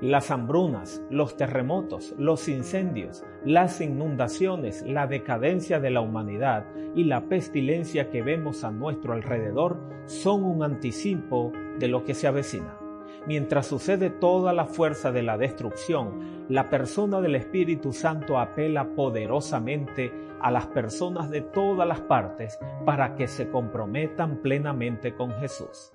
Las hambrunas, los terremotos, los incendios, las inundaciones, la decadencia de la humanidad y la pestilencia que vemos a nuestro alrededor son un anticipo de lo que se avecina. Mientras sucede toda la fuerza de la destrucción, la persona del Espíritu Santo apela poderosamente a las personas de todas las partes para que se comprometan plenamente con Jesús.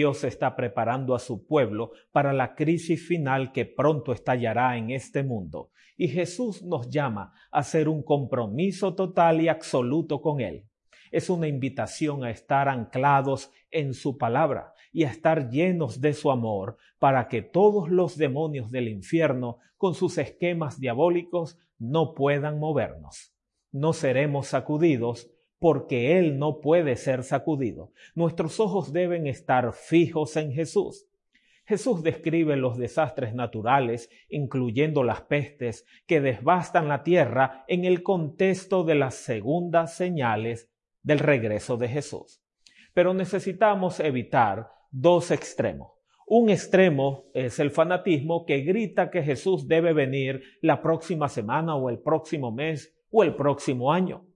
Dios está preparando a su pueblo para la crisis final que pronto estallará en este mundo. Y Jesús nos llama a hacer un compromiso total y absoluto con Él. Es una invitación a estar anclados en su palabra y a estar llenos de su amor para que todos los demonios del infierno, con sus esquemas diabólicos, no puedan movernos. No seremos sacudidos porque Él no puede ser sacudido. Nuestros ojos deben estar fijos en Jesús. Jesús describe los desastres naturales, incluyendo las pestes, que devastan la tierra en el contexto de las segundas señales del regreso de Jesús. Pero necesitamos evitar dos extremos. Un extremo es el fanatismo que grita que Jesús debe venir la próxima semana o el próximo mes o el próximo año.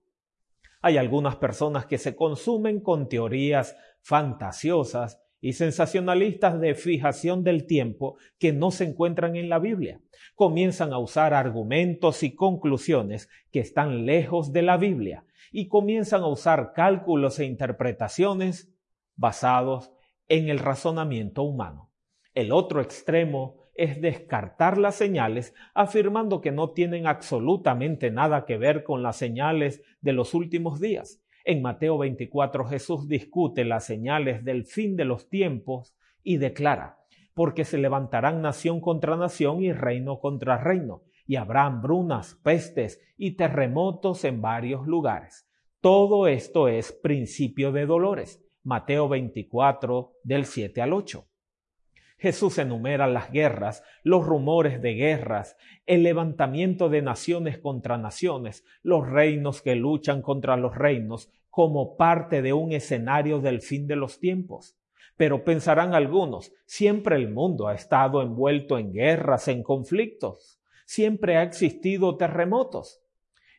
Hay algunas personas que se consumen con teorías fantasiosas y sensacionalistas de fijación del tiempo que no se encuentran en la Biblia. Comienzan a usar argumentos y conclusiones que están lejos de la Biblia y comienzan a usar cálculos e interpretaciones basados en el razonamiento humano. El otro extremo es descartar las señales afirmando que no tienen absolutamente nada que ver con las señales de los últimos días. En Mateo 24 Jesús discute las señales del fin de los tiempos y declara, porque se levantarán nación contra nación y reino contra reino, y habrá hambrunas, pestes y terremotos en varios lugares. Todo esto es principio de dolores. Mateo 24 del 7 al 8. Jesús enumera las guerras, los rumores de guerras, el levantamiento de naciones contra naciones, los reinos que luchan contra los reinos, como parte de un escenario del fin de los tiempos. Pero pensarán algunos, siempre el mundo ha estado envuelto en guerras, en conflictos, siempre ha existido terremotos.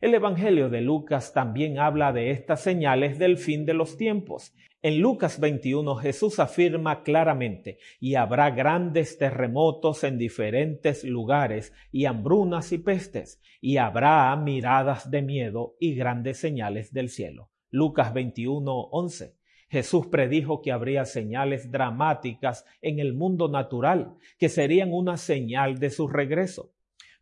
El Evangelio de Lucas también habla de estas señales del fin de los tiempos en Lucas 21 Jesús afirma claramente, y habrá grandes terremotos en diferentes lugares, y hambrunas y pestes, y habrá miradas de miedo y grandes señales del cielo. Lucas 21, 11. Jesús predijo que habría señales dramáticas en el mundo natural, que serían una señal de su regreso.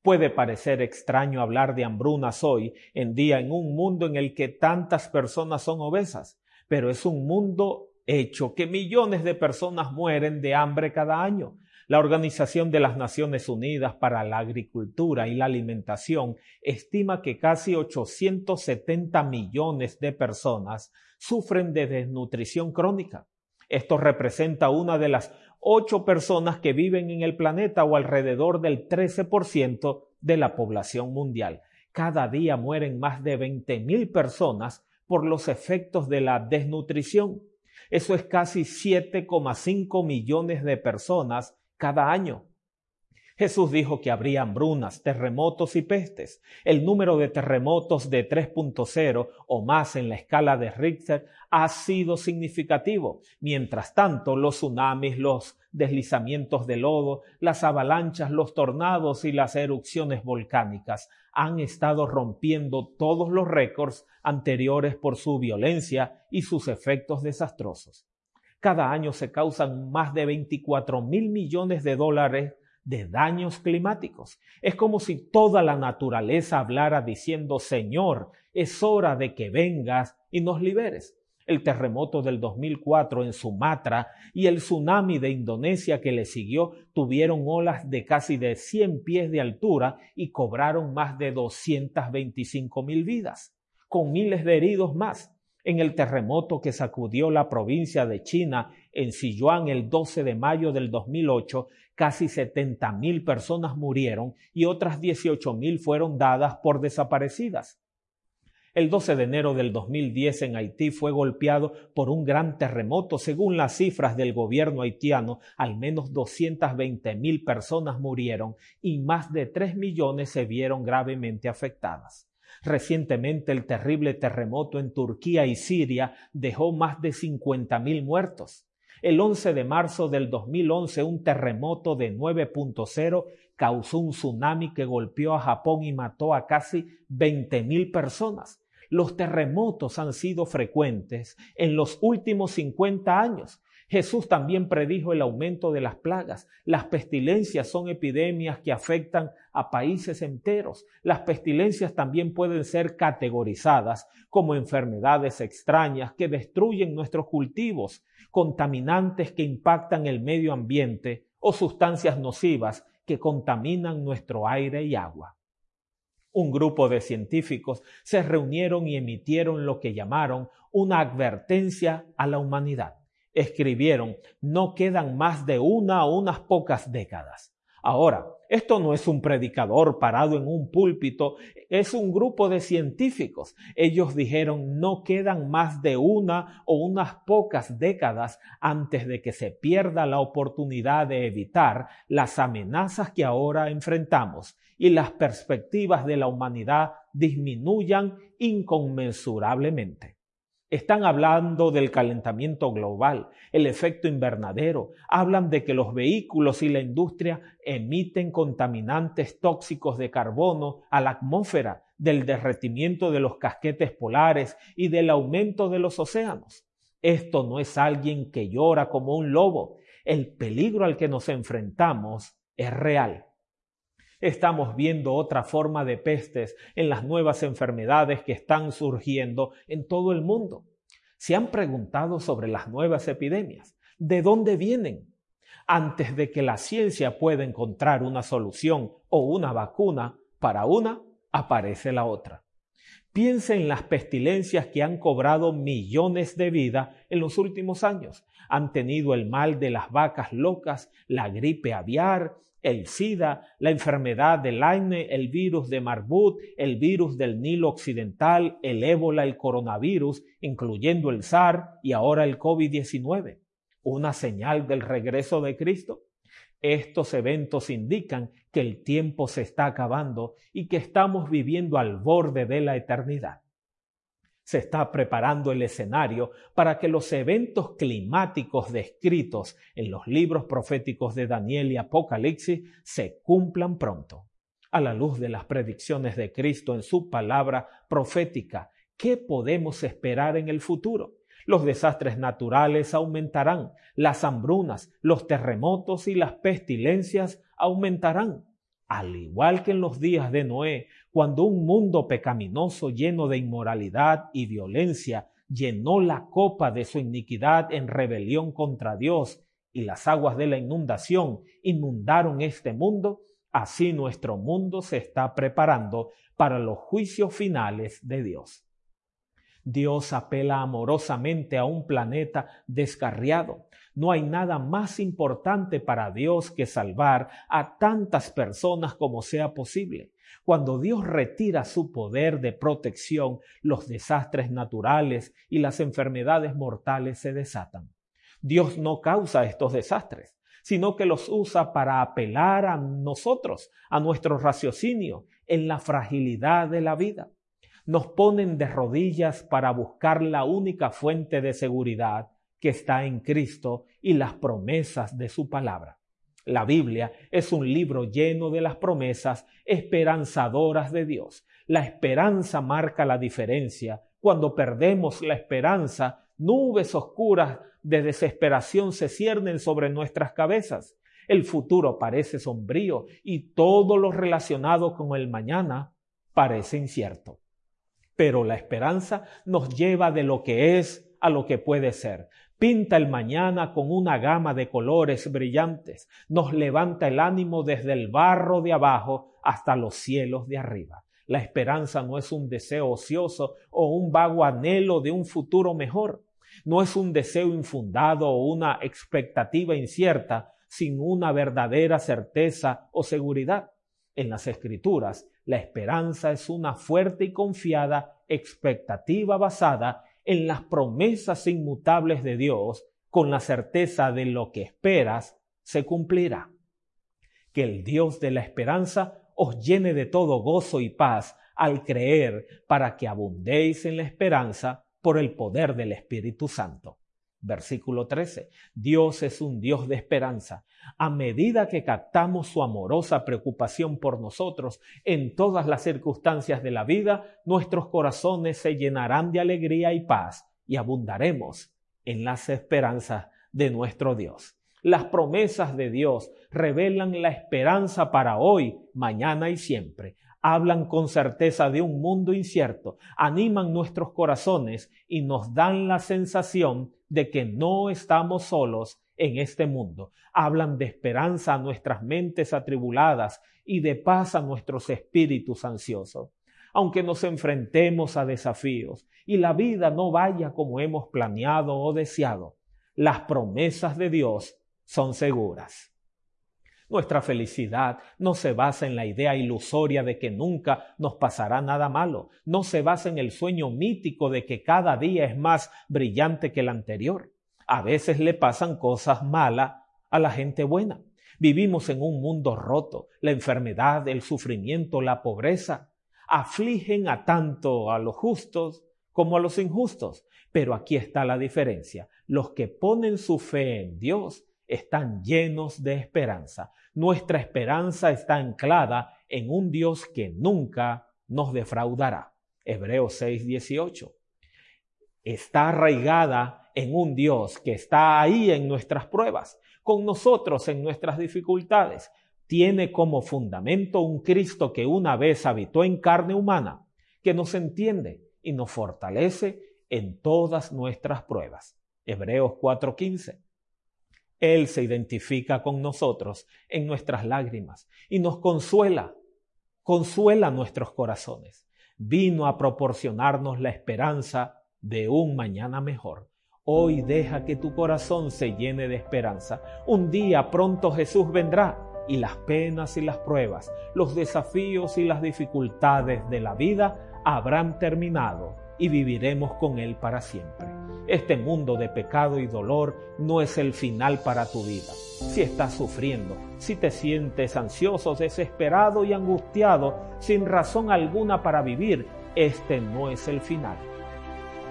Puede parecer extraño hablar de hambrunas hoy en día en un mundo en el que tantas personas son obesas, pero es un mundo hecho que millones de personas mueren de hambre cada año. La Organización de las Naciones Unidas para la Agricultura y la Alimentación estima que casi 870 millones de personas sufren de desnutrición crónica. Esto representa una de las ocho personas que viven en el planeta o alrededor del 13% de la población mundial. Cada día mueren más de 20.000 personas por los efectos de la desnutrición. Eso es casi 7,5 millones de personas cada año. Jesús dijo que habría hambrunas, terremotos y pestes. El número de terremotos de 3.0 o más en la escala de Richter ha sido significativo. Mientras tanto, los tsunamis, los deslizamientos de lodo, las avalanchas, los tornados y las erupciones volcánicas han estado rompiendo todos los récords anteriores por su violencia y sus efectos desastrosos. Cada año se causan más de 24 mil millones de dólares de daños climáticos. Es como si toda la naturaleza hablara diciendo, Señor, es hora de que vengas y nos liberes. El terremoto del 2004 en Sumatra y el tsunami de Indonesia que le siguió tuvieron olas de casi de 100 pies de altura y cobraron más de 225 mil vidas. con miles de heridos más. En el terremoto que sacudió la provincia de China en Sichuan el 12 de mayo del 2008, casi 70 mil personas murieron y otras 18 mil fueron dadas por desaparecidas. El 12 de enero del 2010 en Haití fue golpeado por un gran terremoto. Según las cifras del gobierno haitiano, al menos 220 mil personas murieron y más de 3 millones se vieron gravemente afectadas. Recientemente el terrible terremoto en Turquía y Siria dejó más de 50 mil muertos. El 11 de marzo del 2011 un terremoto de 9.0 causó un tsunami que golpeó a Japón y mató a casi 20 mil personas. Los terremotos han sido frecuentes en los últimos 50 años. Jesús también predijo el aumento de las plagas. Las pestilencias son epidemias que afectan a países enteros. Las pestilencias también pueden ser categorizadas como enfermedades extrañas que destruyen nuestros cultivos, contaminantes que impactan el medio ambiente o sustancias nocivas que contaminan nuestro aire y agua un grupo de científicos se reunieron y emitieron lo que llamaron una advertencia a la humanidad. Escribieron, no quedan más de una o unas pocas décadas. Ahora, esto no es un predicador parado en un púlpito, es un grupo de científicos. Ellos dijeron no quedan más de una o unas pocas décadas antes de que se pierda la oportunidad de evitar las amenazas que ahora enfrentamos y las perspectivas de la humanidad disminuyan inconmensurablemente. Están hablando del calentamiento global, el efecto invernadero, hablan de que los vehículos y la industria emiten contaminantes tóxicos de carbono a la atmósfera, del derretimiento de los casquetes polares y del aumento de los océanos. Esto no es alguien que llora como un lobo. El peligro al que nos enfrentamos es real. Estamos viendo otra forma de pestes en las nuevas enfermedades que están surgiendo en todo el mundo. ¿Se han preguntado sobre las nuevas epidemias? ¿De dónde vienen? Antes de que la ciencia pueda encontrar una solución o una vacuna para una, aparece la otra. Piense en las pestilencias que han cobrado millones de vidas en los últimos años. Han tenido el mal de las vacas locas, la gripe aviar, el SIDA, la enfermedad del Lyme, el virus de Marbut, el virus del Nilo Occidental, el ébola, el coronavirus, incluyendo el SAR y ahora el COVID-19. ¿Una señal del regreso de Cristo? Estos eventos indican que el tiempo se está acabando y que estamos viviendo al borde de la eternidad se está preparando el escenario para que los eventos climáticos descritos en los libros proféticos de Daniel y Apocalipsis se cumplan pronto. A la luz de las predicciones de Cristo en su palabra profética, ¿qué podemos esperar en el futuro? Los desastres naturales aumentarán, las hambrunas, los terremotos y las pestilencias aumentarán al igual que en los días de Noé, cuando un mundo pecaminoso lleno de inmoralidad y violencia llenó la copa de su iniquidad en rebelión contra Dios y las aguas de la inundación inundaron este mundo, así nuestro mundo se está preparando para los juicios finales de Dios. Dios apela amorosamente a un planeta descarriado, no hay nada más importante para Dios que salvar a tantas personas como sea posible. Cuando Dios retira su poder de protección, los desastres naturales y las enfermedades mortales se desatan. Dios no causa estos desastres, sino que los usa para apelar a nosotros, a nuestro raciocinio, en la fragilidad de la vida. Nos ponen de rodillas para buscar la única fuente de seguridad que está en Cristo y las promesas de su palabra. La Biblia es un libro lleno de las promesas esperanzadoras de Dios. La esperanza marca la diferencia. Cuando perdemos la esperanza, nubes oscuras de desesperación se ciernen sobre nuestras cabezas. El futuro parece sombrío y todo lo relacionado con el mañana parece incierto. Pero la esperanza nos lleva de lo que es a lo que puede ser. Pinta el mañana con una gama de colores brillantes, nos levanta el ánimo desde el barro de abajo hasta los cielos de arriba. La esperanza no es un deseo ocioso o un vago anhelo de un futuro mejor. No es un deseo infundado o una expectativa incierta sin una verdadera certeza o seguridad. En las escrituras, la esperanza es una fuerte y confiada expectativa basada en las promesas inmutables de Dios con la certeza de lo que esperas se cumplirá. Que el Dios de la esperanza os llene de todo gozo y paz al creer para que abundéis en la esperanza por el poder del Espíritu Santo. Versículo 13. Dios es un Dios de esperanza. A medida que captamos su amorosa preocupación por nosotros en todas las circunstancias de la vida, nuestros corazones se llenarán de alegría y paz y abundaremos en las esperanzas de nuestro Dios. Las promesas de Dios revelan la esperanza para hoy, mañana y siempre. Hablan con certeza de un mundo incierto, animan nuestros corazones y nos dan la sensación de que no estamos solos en este mundo. Hablan de esperanza a nuestras mentes atribuladas y de paz a nuestros espíritus ansiosos. Aunque nos enfrentemos a desafíos y la vida no vaya como hemos planeado o deseado, las promesas de Dios son seguras. Nuestra felicidad no se basa en la idea ilusoria de que nunca nos pasará nada malo, no se basa en el sueño mítico de que cada día es más brillante que el anterior. A veces le pasan cosas malas a la gente buena. Vivimos en un mundo roto. La enfermedad, el sufrimiento, la pobreza afligen a tanto a los justos como a los injustos. Pero aquí está la diferencia. Los que ponen su fe en Dios están llenos de esperanza. Nuestra esperanza está anclada en un Dios que nunca nos defraudará. Hebreos 6:18. Está arraigada en un Dios que está ahí en nuestras pruebas, con nosotros en nuestras dificultades. Tiene como fundamento un Cristo que una vez habitó en carne humana, que nos entiende y nos fortalece en todas nuestras pruebas. Hebreos 4:15. Él se identifica con nosotros en nuestras lágrimas y nos consuela, consuela nuestros corazones. Vino a proporcionarnos la esperanza de un mañana mejor. Hoy deja que tu corazón se llene de esperanza. Un día pronto Jesús vendrá y las penas y las pruebas, los desafíos y las dificultades de la vida habrán terminado y viviremos con Él para siempre. Este mundo de pecado y dolor no es el final para tu vida. Si estás sufriendo, si te sientes ansioso, desesperado y angustiado, sin razón alguna para vivir, este no es el final.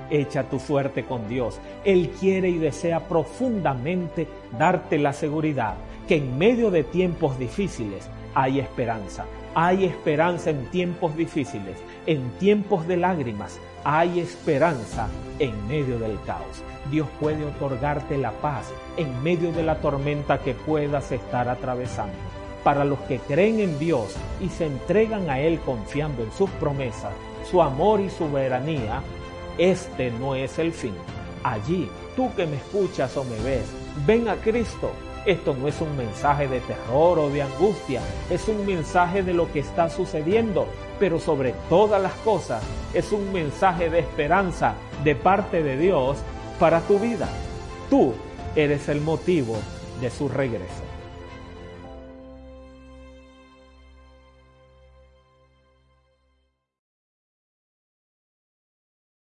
Echa tu suerte con Dios. Él quiere y desea profundamente darte la seguridad que en medio de tiempos difíciles hay esperanza. Hay esperanza en tiempos difíciles, en tiempos de lágrimas, hay esperanza en medio del caos. Dios puede otorgarte la paz en medio de la tormenta que puedas estar atravesando. Para los que creen en Dios y se entregan a Él confiando en sus promesas, su amor y soberanía, este no es el fin. Allí, tú que me escuchas o me ves, ven a Cristo. Esto no es un mensaje de terror o de angustia, es un mensaje de lo que está sucediendo pero sobre todas las cosas es un mensaje de esperanza de parte de Dios para tu vida. Tú eres el motivo de su regreso.